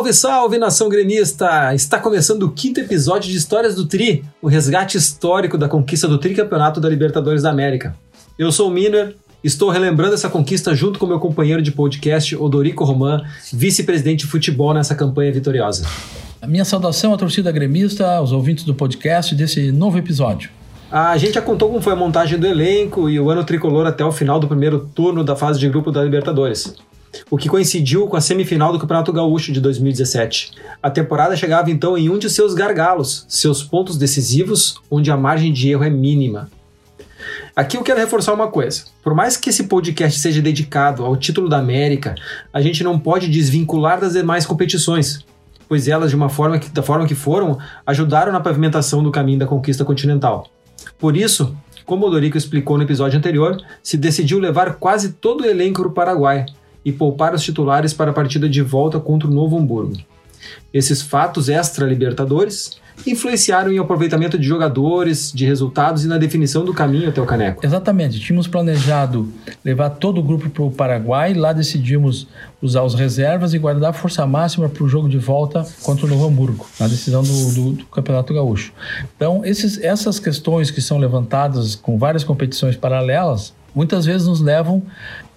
Salve, salve, nação gremista! Está começando o quinto episódio de Histórias do Tri, o resgate histórico da conquista do tricampeonato da Libertadores da América. Eu sou o Miner, estou relembrando essa conquista junto com meu companheiro de podcast, Odorico Roman, vice-presidente de futebol nessa campanha vitoriosa. A minha saudação à torcida gremista, aos ouvintes do podcast desse novo episódio. A gente já contou como foi a montagem do elenco e o ano tricolor até o final do primeiro turno da fase de grupo da Libertadores o que coincidiu com a semifinal do Campeonato Gaúcho de 2017. A temporada chegava então em um de seus gargalos, seus pontos decisivos, onde a margem de erro é mínima. Aqui eu quero reforçar uma coisa. Por mais que esse podcast seja dedicado ao título da América, a gente não pode desvincular das demais competições, pois elas, de uma forma que, da forma que foram, ajudaram na pavimentação do caminho da conquista continental. Por isso, como o Dorico explicou no episódio anterior, se decidiu levar quase todo o elenco para o Paraguai, e poupar os titulares para a partida de volta contra o Novo Hamburgo. Esses fatos extra-libertadores influenciaram em aproveitamento de jogadores, de resultados e na definição do caminho até o Caneco. Exatamente. Tínhamos planejado levar todo o grupo para o Paraguai, lá decidimos usar os reservas e guardar força máxima para o jogo de volta contra o Novo Hamburgo, na decisão do, do, do Campeonato Gaúcho. Então, esses, essas questões que são levantadas com várias competições paralelas, muitas vezes nos levam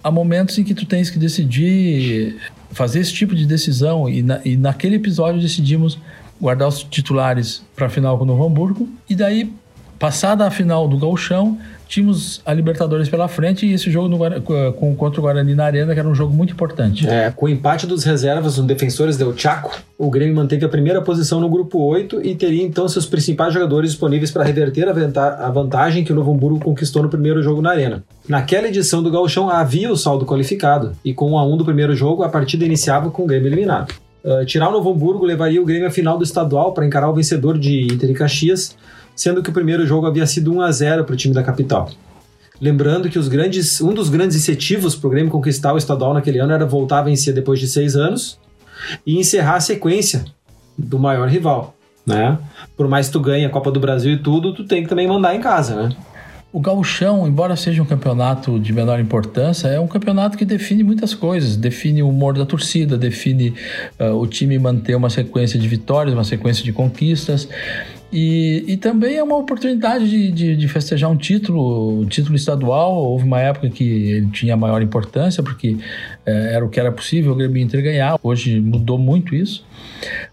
há momentos em que tu tens que decidir fazer esse tipo de decisão e, na, e naquele episódio decidimos guardar os titulares para a final com o Novo Hamburgo e daí passada a final do Gauchão tínhamos a Libertadores pela frente e esse jogo no, com, contra o Guarani na Arena, que era um jogo muito importante. É, com o empate dos reservas no Defensores del Chaco, o Grêmio manteve a primeira posição no grupo 8 e teria então seus principais jogadores disponíveis para reverter a, vantagem que o Novo Hamburgo conquistou no primeiro jogo na Arena. Naquela edição do Gauchão havia o saldo qualificado e com o 1 a 1 do primeiro jogo a partida iniciava com o Grêmio eliminado. Uh, tirar o Novo Hamburgo levaria o Grêmio à final do estadual para encarar o vencedor de Inter e Caxias, sendo que o primeiro jogo havia sido 1 a 0 para o time da capital. Lembrando que grandes, um dos grandes incentivos para o Grêmio conquistar o estadual naquele ano era voltar a vencer depois de seis anos e encerrar a sequência do maior rival. Né? Por mais que tu ganhe a Copa do Brasil e tudo, tu tem que também mandar em casa, né? O gauchão, embora seja um campeonato de menor importância, é um campeonato que define muitas coisas. Define o humor da torcida, define uh, o time manter uma sequência de vitórias, uma sequência de conquistas. E, e também é uma oportunidade de, de, de, festejar um título, um título estadual. Houve uma época que ele tinha maior importância, porque é, era o que era possível o Grêmio Inter ganhar. Hoje mudou muito isso.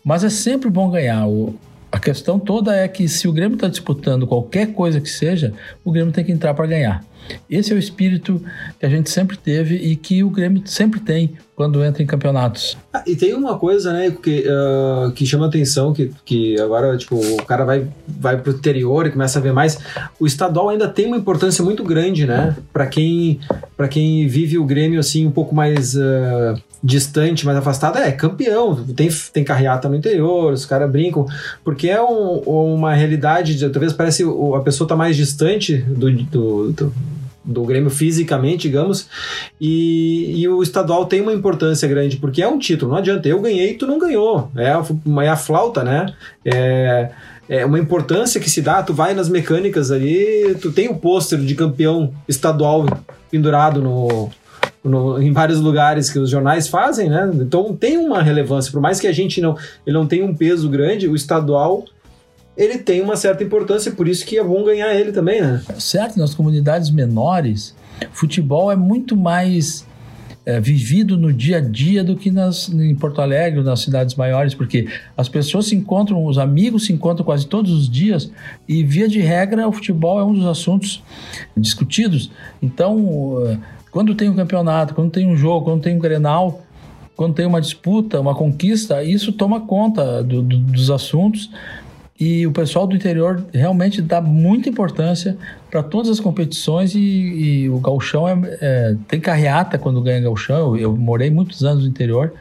Mas é sempre bom ganhar. O, a questão toda é que se o Grêmio está disputando qualquer coisa que seja, o Grêmio tem que entrar para ganhar. Esse é o espírito que a gente sempre teve e que o Grêmio sempre tem quando entra em campeonatos. Ah, e tem uma coisa, né, que, uh, que chama atenção, que, que agora, tipo, o cara vai, vai pro interior e começa a ver mais. O estadual ainda tem uma importância muito grande, né, para quem, quem vive o Grêmio, assim, um pouco mais... Uh, distante, mais afastado, é campeão. Tem, tem carreata no interior, os caras brincam, porque é um, uma realidade, talvez parece a pessoa tá mais distante do, do, do do Grêmio fisicamente, digamos, e, e, o estadual tem uma importância grande, porque é um título, não adianta, eu ganhei, tu não ganhou, é a, é a flauta, né? É, é uma importância que se dá, tu vai nas mecânicas ali, tu tem o pôster de campeão estadual pendurado no, no, em vários lugares que os jornais fazem, né? Então tem uma relevância, por mais que a gente não, ele não tenha um peso grande, o estadual ele tem uma certa importância, por isso que é bom ganhar ele também, né? Certo, nas comunidades menores, futebol é muito mais é, vivido no dia a dia do que nas, em Porto Alegre, nas cidades maiores, porque as pessoas se encontram, os amigos se encontram quase todos os dias e, via de regra, o futebol é um dos assuntos discutidos. Então, quando tem um campeonato, quando tem um jogo, quando tem um grenal, quando tem uma disputa, uma conquista, isso toma conta do, do, dos assuntos e o pessoal do interior realmente dá muita importância para todas as competições e, e o gauchão é, é, tem carreata quando ganha gauchão. Eu, eu, morei muitos anos no interior,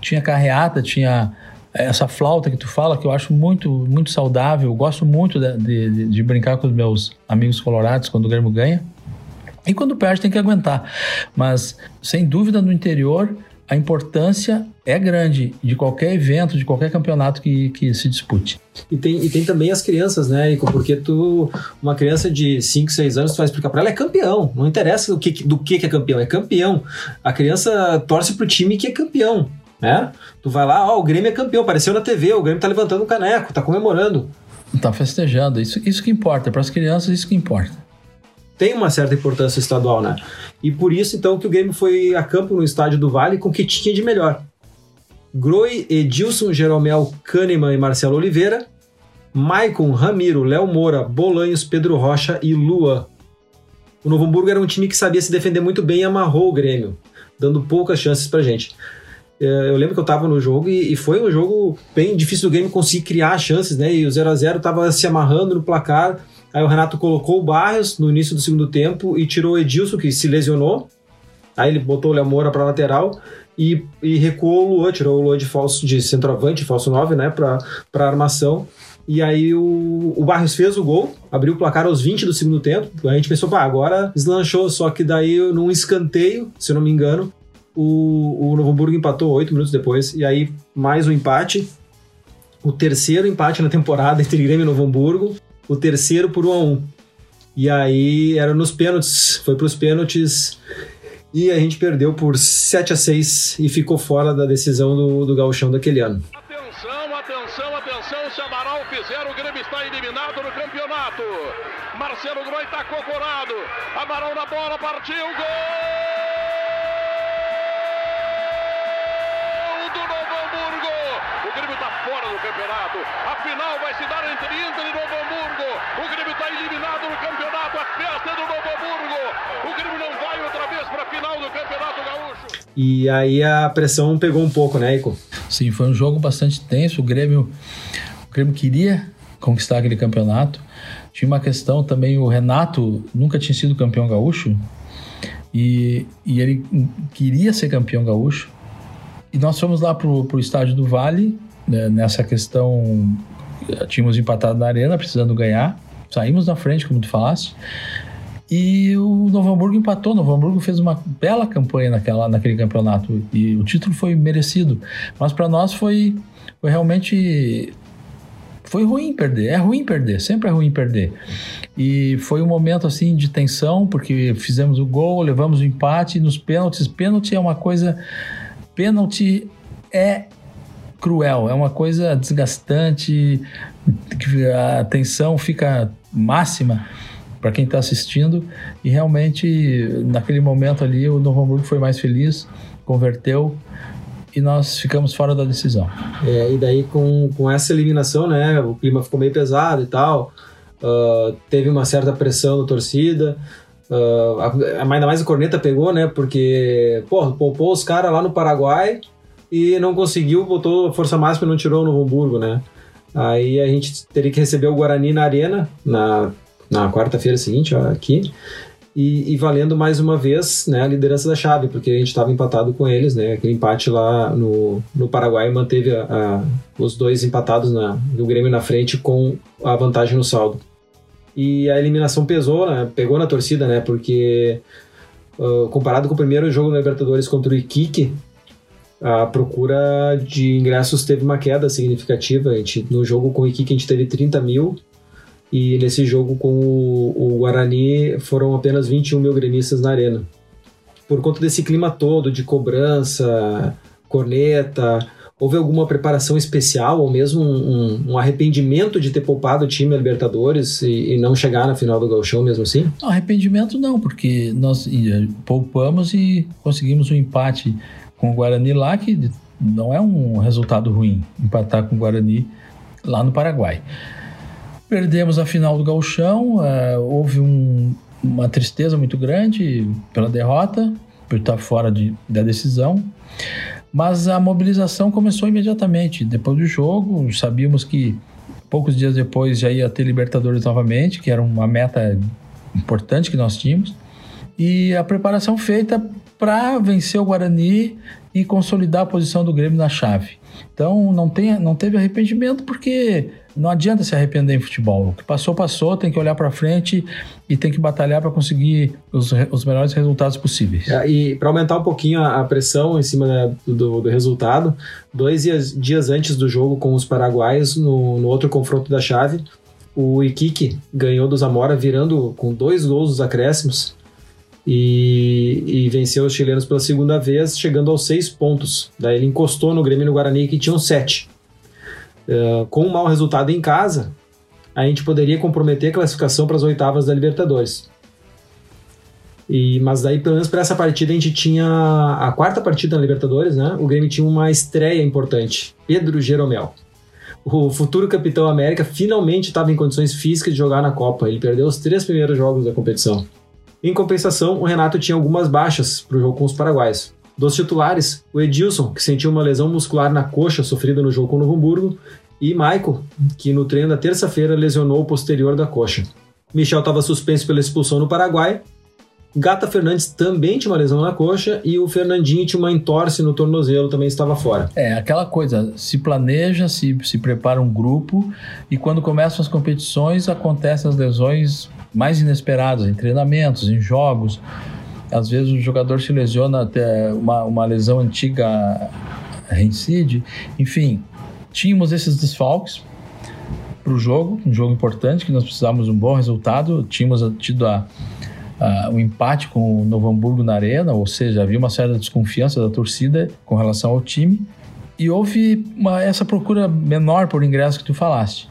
tinha carreata, tinha essa flauta que tu fala que eu acho muito muito saudável. Eu gosto muito de, de, de brincar com os meus amigos colorados quando o Grêmio ganha. E quando perde tem que aguentar. Mas sem dúvida no interior a importância é grande de qualquer evento, de qualquer campeonato que, que se dispute. E tem, e tem também as crianças, né, Ico? Porque tu, uma criança de 5, 6 anos, tu vai explicar para ela, é campeão. Não interessa do que, do que é campeão, é campeão. A criança torce pro time que é campeão. né? Tu vai lá, ó, o Grêmio é campeão, apareceu na TV, o Grêmio tá levantando o caneco, tá comemorando. Tá festejando, isso, isso que importa, para as crianças isso que importa. Tem uma certa importância estadual, né? E por isso, então, que o Grêmio foi a campo no estádio do Vale com o que tinha de melhor. Groi, Edilson, Jeromel, Kahneman e Marcelo Oliveira, Maicon, Ramiro, Léo Moura, Bolanhos, Pedro Rocha e Lua. O Novo Hamburgo era um time que sabia se defender muito bem e amarrou o Grêmio, dando poucas chances pra gente. É, eu lembro que eu tava no jogo e, foi um jogo bem difícil do Grêmio conseguir criar chances, né? E o 0 a 0 tava se amarrando no placar. Aí o Renato colocou o Barrios no início do segundo tempo e tirou o Edilson, que se lesionou. Aí ele botou o Léo Moura pra lateral e, e recuou o Luan, tirou o Luan de falso de centroavante, falso 9, né, pra armação. E aí o, o Barrios fez o gol, abriu o placar aos 20 do segundo tempo. A gente pensou, pá, agora deslanchou, só que daí num escanteio, se eu não me engano, o, o Novo Hamburgo empatou oito minutos depois. E aí mais um empate. O terceiro empate na temporada entre Grêmio e Novo Hamburgo. O terceiro por 1 a 1 E aí era nos pênaltis, foi para os pênaltis e a gente perdeu por 7 a 6 e ficou fora da decisão do, do gauchão daquele ano. Atenção, atenção, atenção, se Amaral fizer, o Grêmio está eliminado no campeonato. Marcelo Groi está cocorado, Amaral na bola, partiu, gol! Campeonato. A final vai se dar entre Inter e Novo Hamburgo. O Grêmio está eliminado no campeonato. A festa é do Novo Hamburgo. O Grêmio não vai outra vez para a final do Campeonato Gaúcho. E aí a pressão pegou um pouco, né, Ico? Sim, foi um jogo bastante tenso. O Grêmio, o Grêmio queria conquistar aquele campeonato. Tinha uma questão também, o Renato nunca tinha sido campeão gaúcho e, e ele queria ser campeão gaúcho. E nós fomos lá pro, pro estádio do Vale né, nessa questão, tínhamos empatado na arena, precisando ganhar. Saímos na frente, como tu falaste. E o Novo Hamburgo empatou. O Novo Hamburgo fez uma bela campanha naquela, naquele campeonato e o título foi merecido. Mas para nós foi, foi realmente foi ruim perder. É ruim perder, sempre é ruim perder. E foi um momento assim de tensão porque fizemos o gol, levamos o empate nos pênaltis. Pênalti é uma coisa. Pênalti é cruel, é uma coisa desgastante, a tensão fica máxima para quem está assistindo e realmente naquele momento ali o Novo Hamburgo foi mais feliz, converteu e nós ficamos fora da decisão. É, e daí com, com essa eliminação, né, o clima ficou meio pesado e tal, uh, teve uma certa pressão da torcida, uh, ainda mais a corneta pegou, né, porque, pô, poupou os caras lá no Paraguai, e não conseguiu, botou força máxima e não tirou o Novo Hamburgo, né? Aí a gente teria que receber o Guarani na Arena na, na quarta-feira seguinte, ó, aqui, e, e, valendo mais uma vez né, a liderança da chave, porque a gente estava empatado com eles, né? Aquele empate lá no, no Paraguai manteve a, a, os dois empatados na, do Grêmio na frente com a vantagem no saldo. E a eliminação pesou, né? Pegou na torcida, né? Porque uh, comparado com o primeiro jogo da Libertadores contra o Iquique, a procura de ingressos teve uma queda significativa. A gente, no jogo com o Iquique a gente teve 30 mil e nesse jogo com o, o Guarani foram apenas 21 mil gremistas na arena. Por conta desse clima todo de cobrança, corneta, houve alguma preparação especial ou mesmo um, um, arrependimento de ter poupado o time Libertadores e, e, não chegar na final do Gauchão mesmo assim? Não, arrependimento não, porque nós poupamos e conseguimos um empate com o Guarani lá, que não é um resultado ruim empatar com o Guarani lá no Paraguai. Perdemos a final do Gauchão, uh, houve um, uma tristeza muito grande pela derrota, por estar fora de, da decisão, mas a mobilização começou imediatamente. Depois do jogo, sabíamos que poucos dias depois já ia ter Libertadores novamente, que era uma meta importante que nós tínhamos, e a preparação feita para vencer o Guarani e consolidar a posição do Grêmio na chave. Então não, tem, não teve arrependimento porque não adianta se arrepender em futebol. O que passou, passou, tem que olhar para frente e tem que batalhar para conseguir os, os melhores resultados possíveis. É, e para aumentar um pouquinho a, a pressão em cima né, do, do, resultado, dois dias, dias, antes do jogo com os paraguaios, no, no outro confronto da chave, o Iquique ganhou do Zamora virando com dois gols dos acréscimos e, e venceu os chilenos pela segunda vez, chegando aos seis pontos. Daí ele encostou no Grêmio e no Guarani, que tinham sete. Uh, com um mau resultado em casa, a gente poderia comprometer a classificação para as oitavas da Libertadores. E, mas daí, pelo menos para essa partida, a gente tinha a quarta partida na Libertadores, né? O Grêmio tinha uma estreia importante, Pedro Jeromel. O futuro capitão América finalmente estava em condições físicas de jogar na Copa. Ele perdeu os três primeiros jogos da competição. Em compensação, o Renato tinha algumas baixas para o jogo com os paraguaios. Dos titulares, o Edilson, que sentiu uma lesão muscular na coxa sofrida no jogo com o Novo Hamburgo, e Michael, que no treino da terça-feira lesionou o posterior da coxa. Michel estava suspenso pela expulsão no Paraguai Gata Fernandes também tinha uma lesão na coxa e o Fernandinho tinha uma entorse no tornozelo, também estava fora. É, aquela coisa, se planeja, se, se prepara um grupo e quando começam as competições acontecem as lesões mais inesperadas, em treinamentos, em jogos. Às vezes o jogador se lesiona até uma, uma lesão antiga reincide. Enfim, tínhamos esses desfalques para o jogo, um jogo importante que nós precisávamos de um bom resultado. Tínhamos tido a uh, um empate com o Novo Hamburgo na arena, ou seja, havia uma certa desconfiança da torcida com relação ao time e houve uma, essa procura menor por ingresso que tu falaste.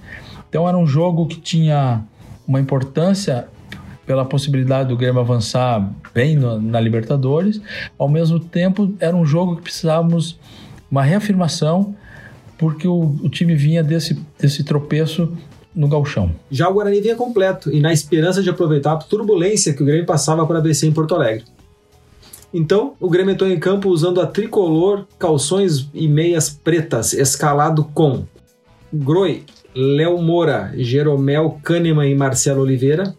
Então era um jogo que tinha uma importância pela possibilidade do Grêmio avançar bem no, na Libertadores, ao mesmo tempo era um jogo que precisávamos uma reafirmação porque o, o time vinha desse, desse tropeço no galchão. Já o Guarani vinha completo e na esperança de aproveitar a turbulência que o Grêmio passava para ABC em Porto Alegre. Então, o Grêmio entrou em campo usando a tricolor, calções e meias pretas, escalado com Groi, Léo Moura, Jeromel Kahneman e Marcelo Oliveira,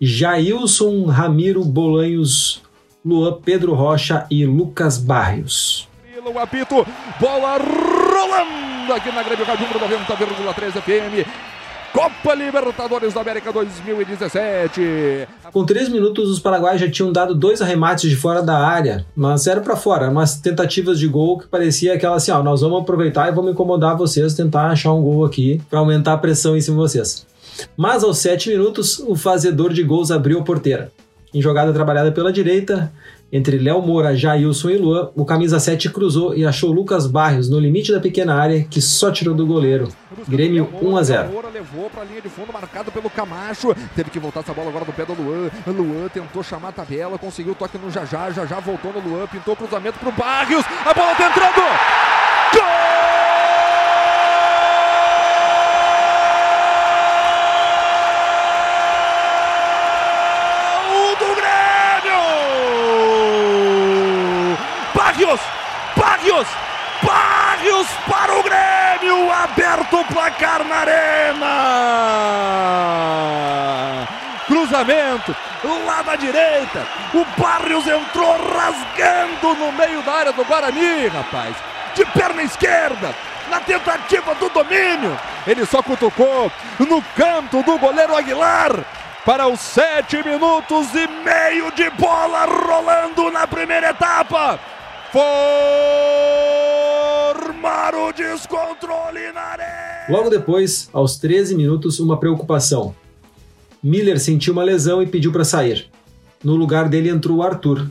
Jailson, Ramiro Bolanhos, Luan Pedro Rocha e Lucas Barrios. O apito, bola rolando aqui na Grêmio Rádio 90,3 FM. Copa Libertadores da América 2017. Com três minutos, os paraguaios já tinham dado dois arremates de fora da área, mas era para fora, umas tentativas de gol que parecia aquela assim: ó, nós vamos aproveitar e vamos incomodar vocês, tentar achar um gol aqui para aumentar a pressão em cima de vocês. Mas aos sete minutos, o fazedor de gols abriu a porteira. Em jogada trabalhada pela direita, entre Léo Moura, Jailson e Luan, o camisa 7 cruzou e achou Lucas Barrios no limite da pequena área, que só tirou do goleiro. Grêmio 1 a 0. Moura levou para a linha de fundo, marcado pelo Camacho. Teve que voltar essa bola agora do pé do Luan. Luan tentou chamar a tabela, conseguiu o toque no Jajá. Jajá voltou no Luan, pintou o cruzamento para o Barrios. A bola tá entrando! Para o Grêmio! Aberto o placar na arena! Cruzamento lá da direita. O Barrios entrou rasgando no meio da área do Guarani, rapaz. De perna esquerda, na tentativa do domínio. Ele só cutucou no canto do goleiro Aguilar para os sete minutos e meio de bola rolando na primeira etapa o descontrole na arena. Logo depois, aos 13 minutos, uma preocupação. Miller sentiu uma lesão e pediu para sair. No lugar dele entrou o Arthur.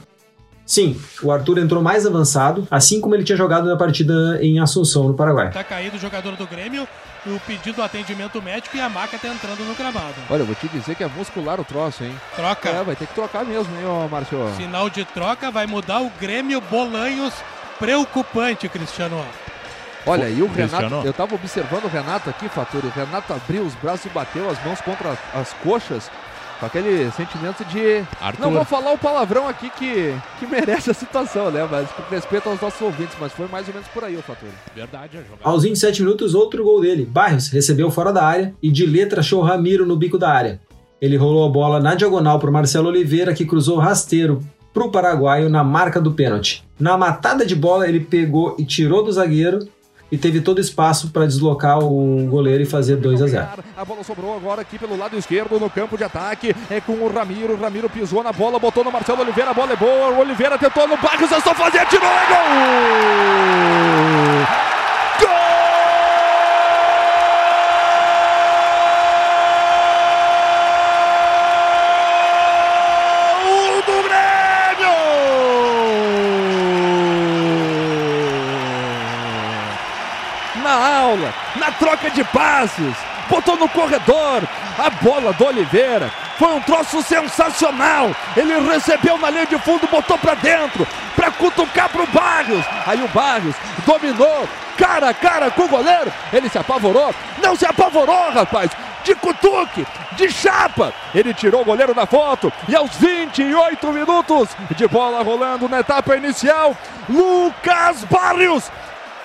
Sim, o Arthur entrou mais avançado, assim como ele tinha jogado na partida em Assunção, no Paraguai. Tá caído o jogador do Grêmio, o pedido do atendimento médico e a maca tá entrando no gramado. Olha, eu vou te dizer que é muscular o troço, hein? Troca. É, vai ter que trocar mesmo, hein, ô Márcio? Sinal de troca vai mudar o Grêmio Bolanhos. Preocupante, Cristiano. Olha, e o Renato, eu tava observando o Renato aqui, Faturi. O Renato abriu os braços e bateu as mãos contra as coxas com aquele sentimento de. Arthur. Não vou falar o palavrão aqui que, que merece a situação, né? Mas com respeito aos nossos ouvintes, mas foi mais ou menos por aí o fator. Verdade, é jogar. Aos 27 minutos, outro gol dele. Barrios recebeu fora da área e de letra achou Ramiro no bico da área. Ele rolou a bola na diagonal para Marcelo Oliveira, que cruzou rasteiro para o paraguaio na marca do pênalti. Na matada de bola, ele pegou e tirou do zagueiro e teve todo espaço para deslocar o goleiro e fazer 2 a 0. A bola sobrou agora aqui pelo lado esquerdo no campo de ataque. É com o Ramiro. O Ramiro pisou na bola, botou no Marcelo Oliveira. A bola é boa. O Oliveira tentou no Barros, é só fazer, tirou, é gol! Troca de passes, botou no corredor, a bola do Oliveira. Foi um troço sensacional. Ele recebeu na linha de fundo, botou para dentro, para cutucar pro Barrios. Aí o Barrios dominou, cara a cara com o goleiro. Ele se apavorou. Não se apavorou, rapaz. De cutuque, de chapa. Ele tirou o goleiro da foto. E aos 28 minutos de bola rolando na etapa inicial, Lucas Barrios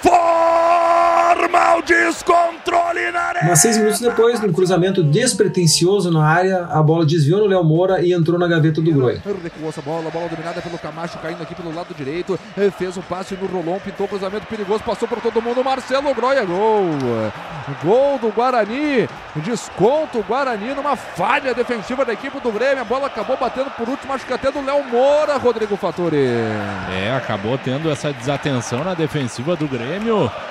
forma o descontrole na área. Mas seis minutos depois, num cruzamento despretensioso na área, a bola desviou no Léo Moura e entrou na gaveta do Groi. Recuou essa bola, bola dominada pelo Camacho, caindo aqui pelo lado direito. Eh, Fez um passe no Rolon, pintou cruzamento perigoso, passou por todo mundo. Marcelo Groia, gol. Gol do Guarani. Desconto o Guarani numa falha defensiva da equipe do Grêmio. A bola acabou batendo por último, acho que até do Léo Moura, Rodrigo Fattori. É, acabou tendo essa desatenção na defensiva do Grêmio.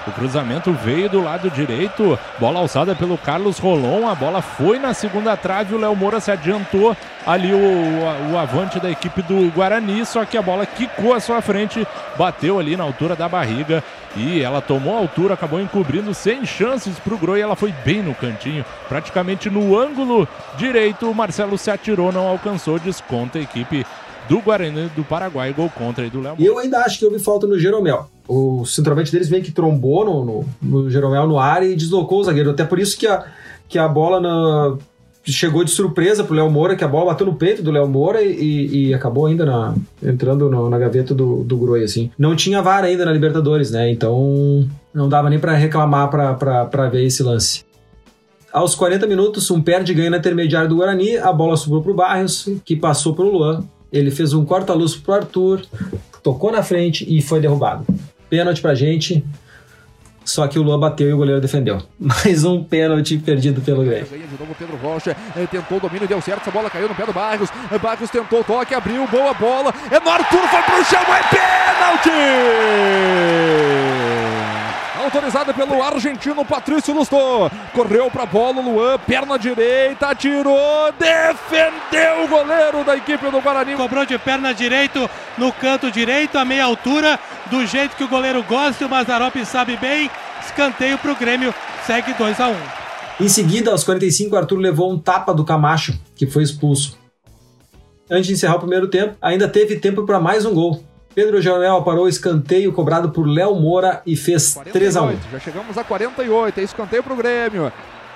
O cruzamento veio do lado direito. Bola alçada pelo Carlos Rolon. A bola foi na segunda trave. O Léo Moura se adiantou ali o, o, avante da equipe do Guarani. Só que a bola quicou à sua frente, bateu ali na altura da barriga. E ela tomou altura, acabou encobrindo sem chances para o Groi. Ela foi bem no cantinho, praticamente no ângulo direito. O Marcelo se atirou, não alcançou. Desconta a equipe do Guarani do Paraguai. Gol contra aí do Léo E eu ainda acho que houve falta no Jeromel. O centroavante deles vem que trombou no, no, no Jeromel no ar e deslocou o zagueiro. Até por isso que a, que a bola na- chegou de surpresa pro Léo Moura, que a bola bateu no peito do Léo Moura e, e acabou ainda na- entrando no- na gaveta do, do Groi, assim. Não tinha VAR ainda na Libertadores, né? Então não dava nem pra reclamar pra ver esse lance. Aos 40 minutos, um perde ganha na intermediária do Guarani, a bola sobrou pro Barrios, que passou pro Luan. Ele fez um corta-luz pro Arthur, tocou na frente e foi derrubado. Pênalti pra gente, só que o Luan bateu e o goleiro defendeu. Mais um pênalti perdido pelo Grêmio. De novo Pedro Rocha, eh, tentou o domínio, deu certo, essa bola caiu no pé do Barros, Eh, Barros tentou o toque, abriu, boa bola, é no Arthur, foi pro chão, é pênalti! Autorizada pelo argentino Patrício Lustô, correu pra bola, o Luan, perna direita, atirou, defendeu o goleiro da equipe do Guarani. Cobrou de perna direito no canto direito, a meia altura, do jeito que o goleiro gosta, e o Mazarop sabe bem. Escanteio pro Grêmio, segue 2 a 1 Em seguida, aos 45, o Arthur levou um tapa do Camacho, que foi expulso. Antes de encerrar o primeiro tempo, ainda teve tempo para mais um gol. Pedro Jeromel parou o escanteio cobrado por Léo Moura e fez 3 a 1 Já chegamos a 48, é escanteio pro Grêmio.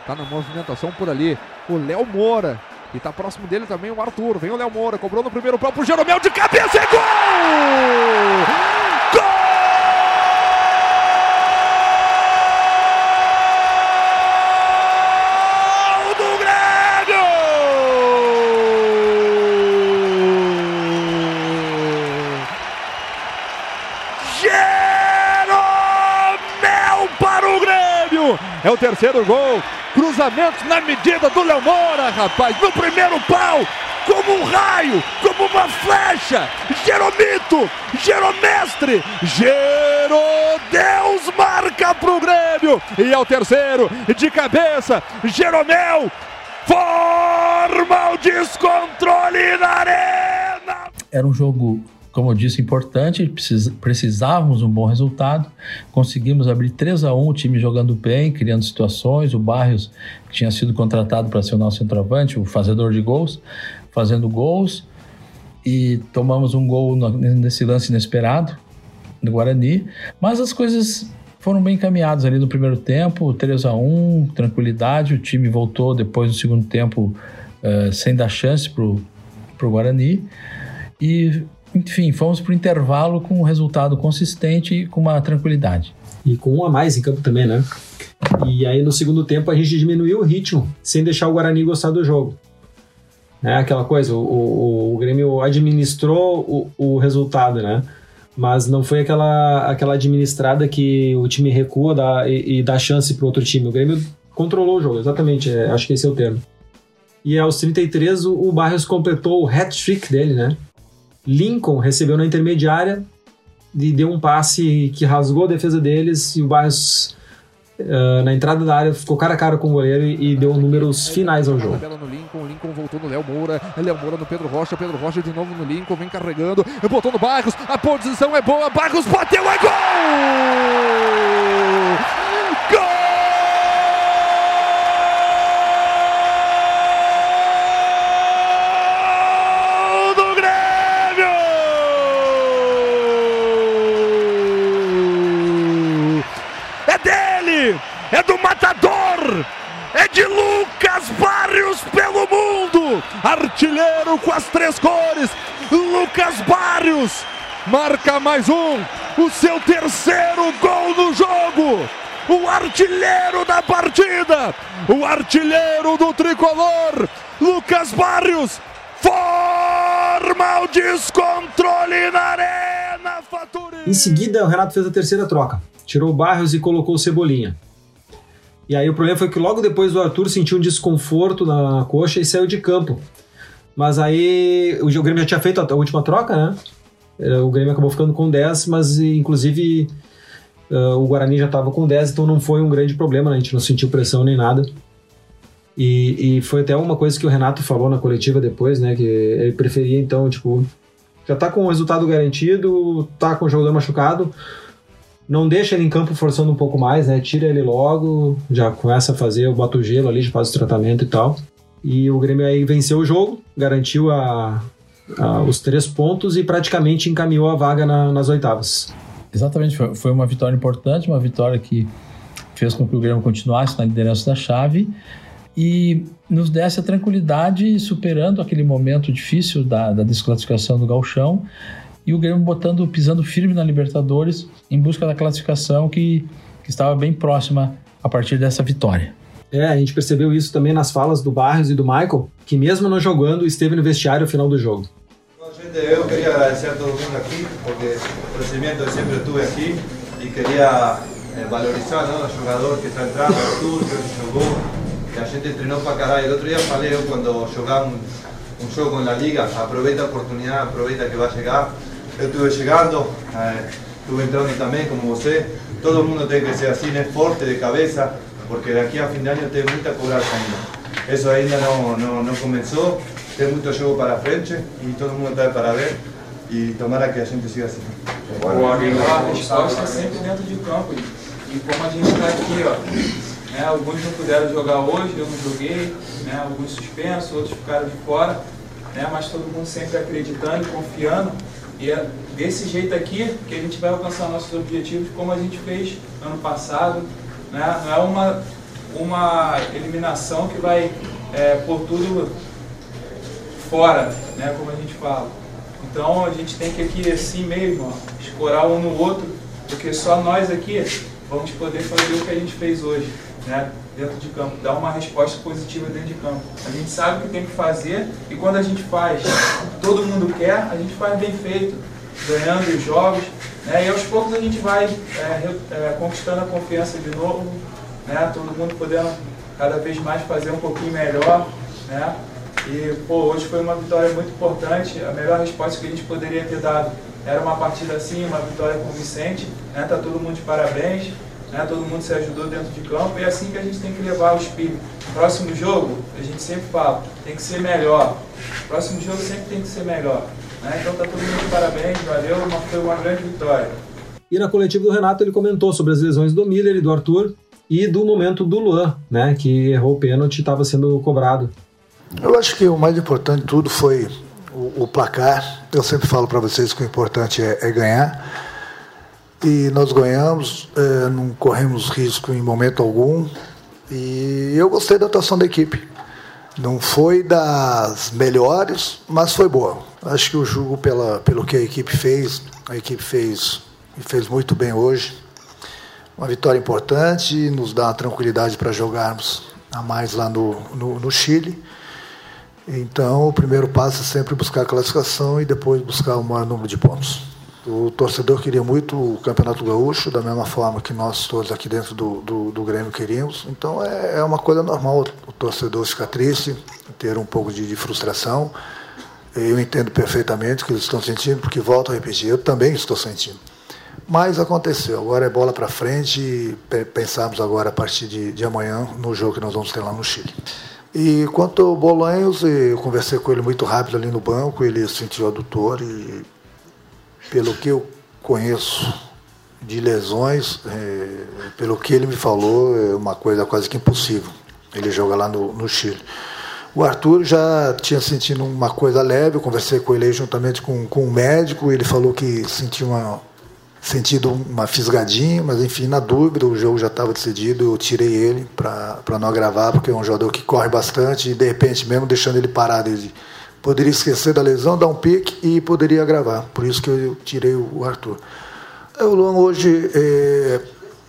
Tá na movimentação por ali o Léo Moura. E tá próximo dele também o Arthur. Vem o Léo Moura, cobrou no primeiro pau pro Jeromel de cabeça, é gol! Gol É o terceiro gol. Cruzamento na medida do Léo Moura, rapaz. No primeiro pau, como um raio, como uma flecha. Jeromito, Jeromestre, Gerodeus marca para o Grêmio. E é o terceiro, de cabeça, Jeromel. Forma o descontrole na arena. Era um jogo, como eu disse, importante. precis- Precisávamos um bom resultado. Conseguimos abrir 3 a 1 o time jogando bem, criando situações. O Barrios, que tinha sido contratado para ser o nosso centroavante, o fazedor de gols, fazendo gols. E tomamos um gol nesse lance inesperado do Guarani. Mas as coisas foram bem encaminhadas ali no primeiro tempo, 3 a 1 tranquilidade. O time voltou depois no segundo tempo eh, sem dar chance pro, pro Guarani. E, enfim, fomos pro intervalo com um resultado consistente e com uma tranquilidade. E com um a mais em campo também, né? E aí no segundo tempo a gente diminuiu o ritmo, sem deixar o Guarani gostar do jogo. É aquela coisa, o, o, o Grêmio administrou o, o resultado, né? Mas não foi aquela, aquela administrada que o time recua dá, e, e dá chance para outro time. O Grêmio controlou o jogo, exatamente, é, acho que esse é o termo. E aos 33 o, o Barrios completou o hat-trick dele, né? Lincoln recebeu na intermediária e deu um passe que rasgou a defesa deles e o Barrios ah, na entrada da área ficou cara a cara com o goleiro e, e deu números finais ao jogo. Tabela no Lincoln, Lincoln voltou no Léo Moura, Léo Moura no Pedro Rocha, Pedro Rocha de novo no Lincoln, vem carregando, botou no Barros, a posição é boa, Barros bateu, é! Gol matador! É de Lucas Barrios pelo mundo! Artilheiro com as três cores! Lucas Barrios marca mais um, o seu terceiro gol no jogo! O artilheiro da partida! O artilheiro do tricolor! Lucas Barrios forma o descontrole na arena! Em seguida, o Renato fez a terceira troca. Tirou o Barrios e colocou o Cebolinha. E aí o problema foi que logo depois o Arthur sentiu um desconforto na coxa e saiu de campo. Mas aí o Grêmio já tinha feito a última troca, né? É, O Grêmio acabou ficando com 10, mas inclusive uh, o Guarani já estava com 10, então não foi um grande problema, né? a gente não sentiu pressão nem nada. E, e foi até uma coisa que o Renato falou na coletiva depois, né? Que ele preferia então, tipo, já tá com o resultado garantido, tá com o jogador machucado, não deixa ele em campo forçando um pouco mais, né? Tira ele logo, já começa a fazer, bota o gelo ali, já faz o tratamento e tal. E o Grêmio aí venceu o jogo, garantiu a, a- os três pontos e praticamente encaminhou a vaga na- nas oitavas. Exatamente, foi, foi uma vitória importante, uma vitória que fez com que o Grêmio continuasse na liderança da chave e nos desse a tranquilidade, superando aquele momento difícil da, da desclassificação do Galchão e o Grêmio botando, pisando firme na Libertadores em busca da classificação que, que estava bem próxima a partir dessa vitória. É, a gente percebeu isso também nas falas do Barrios e do Michael, que mesmo não jogando, esteve no vestiário ao final do jogo. Eu queria agradecer a todo mundo aqui, porque o crescimento eu sempre estuve aqui e queria eh, valorizar ¿no? o jogador que está entrando, o Arthur, que jogou, que a gente treinou pra caralho. Outro dia falei, eu quando jogamos um jogo na liga, aproveita a oportunidade, aproveita que vai chegar. Eu estive chegando, eh, estuve entrando também, como você. Todo mundo tem que ser assim, né? forte de cabeça, porque daqui a fim de ano tem muita cobrança ainda. Isso ainda não, não, não começou, tem muito jogo para frente e todo mundo está de parabéns e tomara que a gente siga assim. A resposta é sempre dentro de campo. E, e como a gente está aqui, ó, né, alguns não puderam jogar hoje, eu não joguei, né, alguns suspensos, outros ficaram de fora, né, mas todo mundo sempre acreditando e confiando. E é desse jeito aqui que a gente vai alcançar nossos objetivos, como a gente fez ano passado. Né? Não é uma, uma eliminação que vai é, por tudo fora, né, como a gente fala. Então a gente tem que aqui assim mesmo, ó, escorar um no outro, porque só nós aqui vamos poder fazer o que a gente fez hoje, né, dentro de campo, dar uma resposta positiva dentro de campo. A gente sabe o que tem que fazer e quando a gente faz, todo mundo quer, a gente faz bem feito, ganhando os jogos, né, e aos poucos a gente vai é, é, conquistando a confiança de novo, né, todo mundo podendo cada vez mais fazer um pouquinho melhor, né, e, pô, hoje foi uma vitória muito importante. A melhor resposta que a gente poderia ter dado era uma partida assim, uma vitória convincente. Né? Tá todo mundo de parabéns, né? todo mundo se ajudou dentro de campo. E é assim que a gente tem que levar o espírito. Próximo jogo, a gente sempre fala, tem que ser melhor. Próximo jogo sempre tem que ser melhor. Né? Então tá todo mundo de parabéns, valeu, uma, foi uma grande vitória. E na coletiva do Renato ele comentou sobre as lesões do Miller e do Arthur e do momento do Luan, né, que errou o pênalti e estava sendo cobrado. Eu acho que o mais importante de tudo foi o, o placar. Eu sempre falo para vocês que o importante é, é ganhar. E nós ganhamos, eh, não corremos risco em momento algum. E eu gostei da atuação da equipe. Não foi das melhores, mas foi boa. Acho que o jogo pela, pelo que a equipe fez, a equipe fez e fez muito bem hoje. Uma vitória importante, nos dá tranquilidade para jogarmos a mais lá no, no, no Chile. Então, o primeiro passo é sempre buscar a classificação e depois buscar o maior número de pontos. O torcedor queria muito o Campeonato Gaúcho, da mesma forma que nós todos aqui dentro do, do, do Grêmio queríamos. Então, é, é uma coisa normal o torcedor ficar triste, ter um pouco de, de frustração. Eu entendo perfeitamente o que eles estão sentindo, porque, volto a repetir, eu também estou sentindo. Mas aconteceu, agora é bola para frente e pe- pensarmos agora a partir de, de amanhã no jogo que nós vamos ter lá no Chile. E quanto ao Bolanhos, eu conversei com ele muito rápido ali no banco, ele sentiu adutor e pelo que eu conheço de lesões, é, pelo que ele me falou, é uma coisa quase que impossível. Ele joga lá no, no Chile. O Arthur já tinha sentido uma coisa leve, eu conversei com ele juntamente com, com o médico, ele falou que sentiu uma sentido uma fisgadinha, mas enfim, na dúvida, o jogo já estava decidido, eu tirei ele para não agravar, porque é um jogador que corre bastante e de repente, mesmo deixando ele parado, ele poderia esquecer da lesão, dar um pique e poderia agravar. Por isso que eu tirei o Arthur. O Luan hoje, é,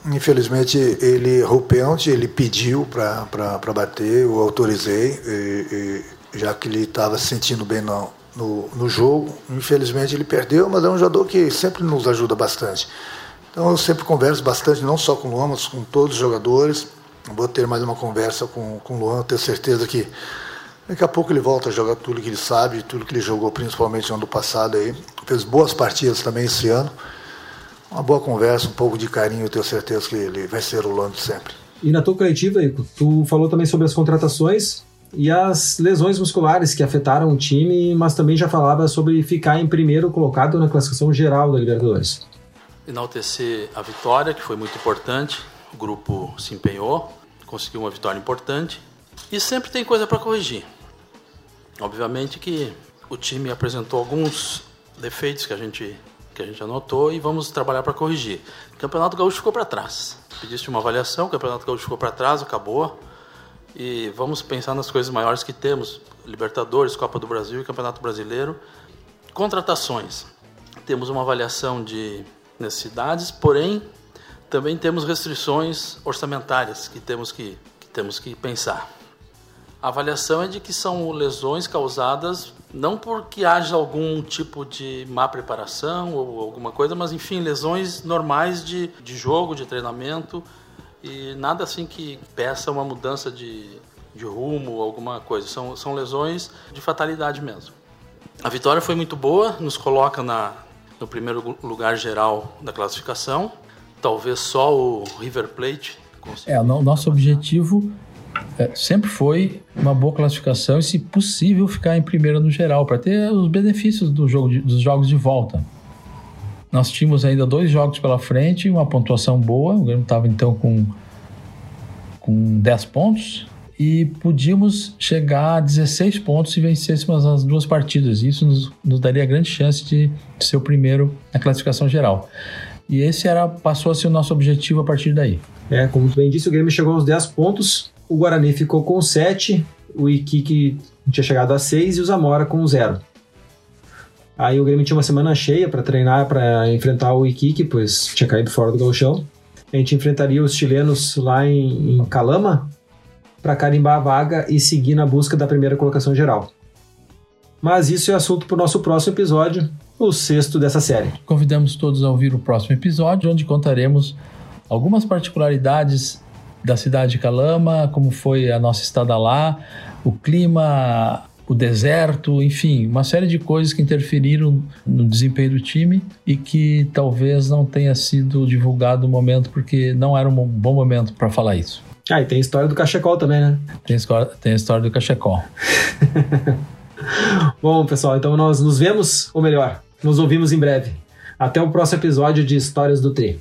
infelizmente, ele errou o pênalti, ele pediu para bater, eu autorizei, e, e, já que ele estava se sentindo bem no, no, no jogo. Infelizmente ele perdeu, mas é um jogador que sempre nos ajuda bastante. Então eu sempre converso bastante, não só com o Luan, mas com todos os jogadores. Vou ter mais uma conversa com, com o Luan, tenho certeza que daqui a pouco ele volta a jogar tudo que ele sabe, tudo que ele jogou, principalmente no ano passado aí. Fez boas partidas também esse ano. Uma boa conversa, um pouco de carinho, eu tenho certeza que ele vai ser o Luan de sempre. E na tua coletiva, Ico, tu falou também sobre as contratações e as lesões musculares que afetaram o time, mas também já falava sobre ficar em primeiro colocado na classificação geral da Libertadores. Enaltecer a vitória, que foi muito importante, o grupo se empenhou, conseguiu uma vitória importante e sempre tem coisa para corrigir. Obviamente que o time apresentou alguns defeitos que a gente que a gente anotou e vamos trabalhar para corrigir. O Campeonato Gaúcho ficou para trás. Pediste uma avaliação, o Campeonato Gaúcho ficou para trás, acabou e vamos pensar nas coisas maiores que temos: Libertadores, Copa do Brasil e Campeonato Brasileiro. Contratações. Temos uma avaliação de necessidades, porém também temos restrições orçamentárias que temos que, que temos que pensar. A avaliação é de que são lesões causadas não porque haja algum tipo de má preparação ou alguma coisa, mas enfim, lesões normais de, de jogo, de treinamento e nada assim que peça uma mudança de, de rumo, alguma coisa. São, são lesões de fatalidade mesmo. A vitória foi muito boa, nos coloca na, no primeiro lugar geral da classificação. Talvez só o River Plate. É, o nosso objetivo é, sempre foi uma boa classificação e, se possível, ficar em primeiro no geral, para ter os benefícios do jogo de, dos jogos de volta. Nós tínhamos ainda dois jogos pela frente, uma pontuação boa. O Grêmio estava então com, com 10 pontos e podíamos chegar a 16 pontos se vencêssemos as duas partidas. Isso nos, nos daria grande chance de, de ser o primeiro na classificação geral. E esse era passou a ser o nosso objetivo a partir daí. É, como bem disse, o Grêmio chegou aos 10 pontos, o Guarani ficou com 7, o Iquique tinha chegado a 6 e o Zamora com 0. Aí o Grêmio tinha uma semana cheia para treinar, para enfrentar o Iquique, pois tinha caído fora do gauchão. A gente enfrentaria os chilenos lá em, em Calama para carimbar a vaga e seguir na busca da primeira colocação geral. Mas isso é assunto para o nosso próximo episódio, o sexto dessa série. Convidamos todos a ouvir o próximo episódio, onde contaremos algumas particularidades da cidade de Calama, como foi a nossa estada lá, o clima, o deserto, enfim, uma série de coisas que interferiram no desempenho do time e que talvez não tenha sido divulgado no momento porque não era um bom momento para falar isso. Ah, e tem a história do cachecol também, né? Tem, tem a história do cachecol. bom, pessoal, então nós nos vemos, ou melhor, nos ouvimos em breve. Até o próximo episódio de Histórias do Tri.